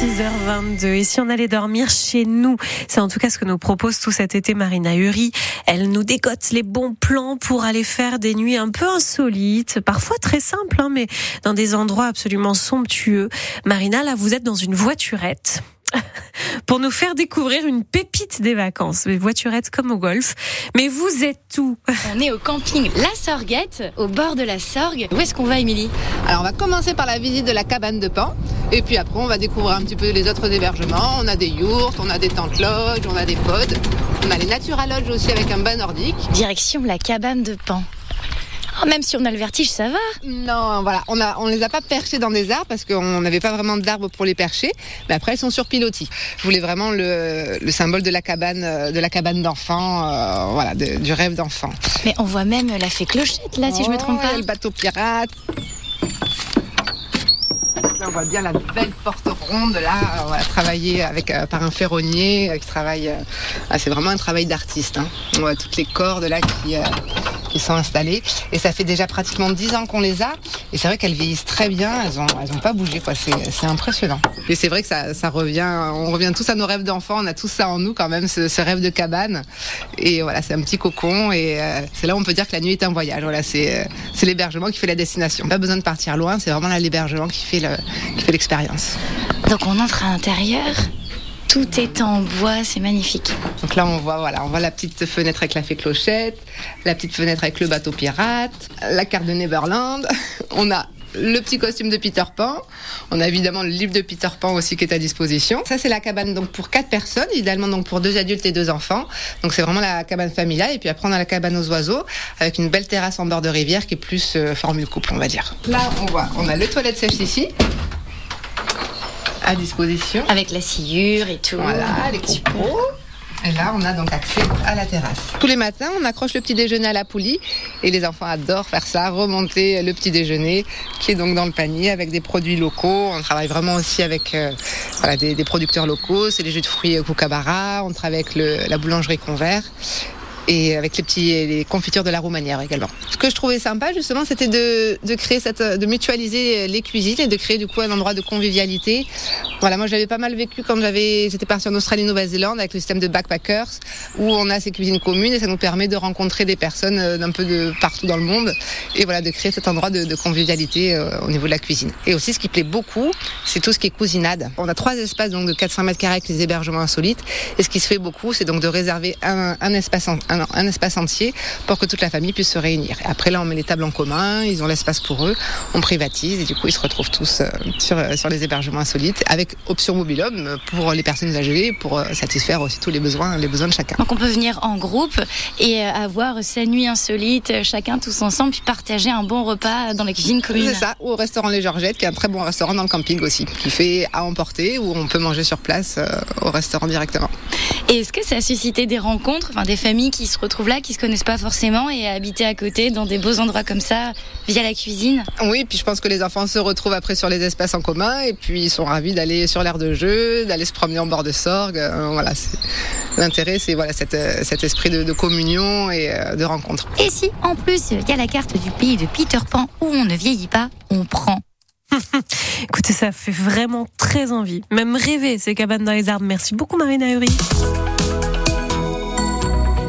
6h22. Et si on allait dormir chez nous C'est en tout cas ce que nous propose tout cet été Marina Uri. Elle nous décote les bons plans pour aller faire des nuits un peu insolites, parfois très simples, hein, mais dans des endroits absolument somptueux. Marina, là, vous êtes dans une voiturette pour nous faire découvrir une pépite des vacances, les voiturettes comme au golf. Mais vous êtes où? On est au camping La Sorguette, au bord de la Sorgue. Où est-ce qu'on va, Émilie? Alors, on va commencer par la visite de la cabane de Pan. Et puis après, on va découvrir un petit peu les autres hébergements. On a des yurts, on a des tentes lodge, on a des pods. On a les Natura Lodge aussi avec un bain nordique. Direction la cabane de Pan. Oh, même si on a le vertige, ça va. Non, voilà, on a, on les a pas perchés dans des arbres parce qu'on n'avait pas vraiment d'arbres pour les percher. Mais après, elles sont sur pilotis. Je voulais vraiment le, le symbole de la cabane, euh, de la cabane d'enfant, euh, voilà, de- du rêve d'enfant. Mais on voit même la fée clochette, là, si je me trompe Oh, pas. Le bateau pirate. On voit bien la belle porte ronde là, voilà, travaillée avec euh, par un ferronnier euh, qui travaille. euh, ah, c'est vraiment un travail d'artiste. hein. On voit toutes les cordes là qui, sont installées et ça fait déjà pratiquement 10 ans qu'on les a et c'est vrai qu'elles vieillissent très bien. Elles ont elles ont pas bougé. C'est impressionnant. Et c'est vrai que ça, revient. On revient tous à nos rêves d'enfants. On a tous ça en nous quand même, ce, rêve de cabane. Et voilà, c'est un petit cocon et c'est là où on peut dire que la nuit est un voyage. C'est l'hébergement qui fait la destination. Pas besoin de partir loin. C'est vraiment l'hébergement qui fait le qui fait l'expérience. Donc on entre à l'intérieur. Tout est en bois, c'est magnifique. Donc là, on voit, voilà, on voit la petite fenêtre avec la fée clochette, la petite fenêtre avec le bateau pirate, la carte de Neverland. On a le petit costume de Peter Pan. On a évidemment le livre de Peter Pan aussi qui est à disposition. Ça, c'est la cabane donc pour quatre personnes, idéalement donc pour deux adultes et deux enfants. Donc c'est vraiment la cabane familiale. Et puis après, on a la cabane aux oiseaux avec une belle terrasse en bord de rivière qui est plus euh, formule couple, on va dire. Là, on voit, on a le toilette sèche ici à disposition. Avec la sciure et tout. Voilà, les copeaux. Et là, on a donc accès à la terrasse. Tous les matins, on accroche le petit déjeuner à la poulie et les enfants adorent faire ça, remonter le petit déjeuner qui est donc dans le panier avec des produits locaux. On travaille vraiment aussi avec euh, des, producteurs locaux. C'est les jus de fruits Kookaburra. On travaille avec la boulangerie Convert et avec les petits les confitures de la Roumanière également. Ce que je trouvais sympa justement, c'était de, de créer cette de mutualiser les cuisines et de créer du coup un endroit de convivialité. Voilà, moi j'avais pas mal vécu quand j'avais j'étais partie en Australie Nouvelle-Zélande avec le système de backpackers où on a ces cuisines communes et ça nous permet de rencontrer des personnes euh, d'un peu de partout dans le monde et voilà de créer cet endroit de, convivialité euh, au niveau de la cuisine. Et aussi ce qui plaît beaucoup, c'est tout ce qui est cousinade. On a trois espaces donc de 400 mètres carrés avec les hébergements insolites et ce qui se fait beaucoup, c'est donc de réserver un, un espace en- un, un espace entier pour que toute la famille puisse se réunir. Et après là, on met les tables en commun, ils ont l'espace pour eux, on privatise et du coup ils se retrouvent tous euh, sur, euh, sur les hébergements insolites avec option mobilhome pour les personnes âgées pour euh, satisfaire aussi tous les besoins, les besoins de chacun. Donc on peut venir en groupe et avoir sa nuit insolite, chacun tous ensemble, puis partager un bon repas dans la cuisine commune. C'est ça, ou au restaurant Les Georgettes, qui est un très bon restaurant dans le camping aussi, qui fait à emporter, où on peut manger sur place euh, au restaurant directement. Et est-ce que ça a suscité des rencontres, enfin des familles qui se retrouvent là, qui se connaissent pas forcément et habiter à côté dans des beaux endroits comme ça via la cuisine Oui, puis je pense que les enfants se retrouvent après sur les espaces en commun, et puis ils sont ravis d'aller sur l'aire de jeu, d'aller se promener en bord de Sorgue. Euh, voilà, l'intérêt, c'est voilà cet, euh, cet esprit de, de communion et euh, de rencontre. Et si en plus il y a la carte du pays de Peter Pan où on ne vieillit pas, on prend. Écoutez, ça fait vraiment très envie. Même rêver ces cabanes dans les arbres. Merci beaucoup Marina Uri.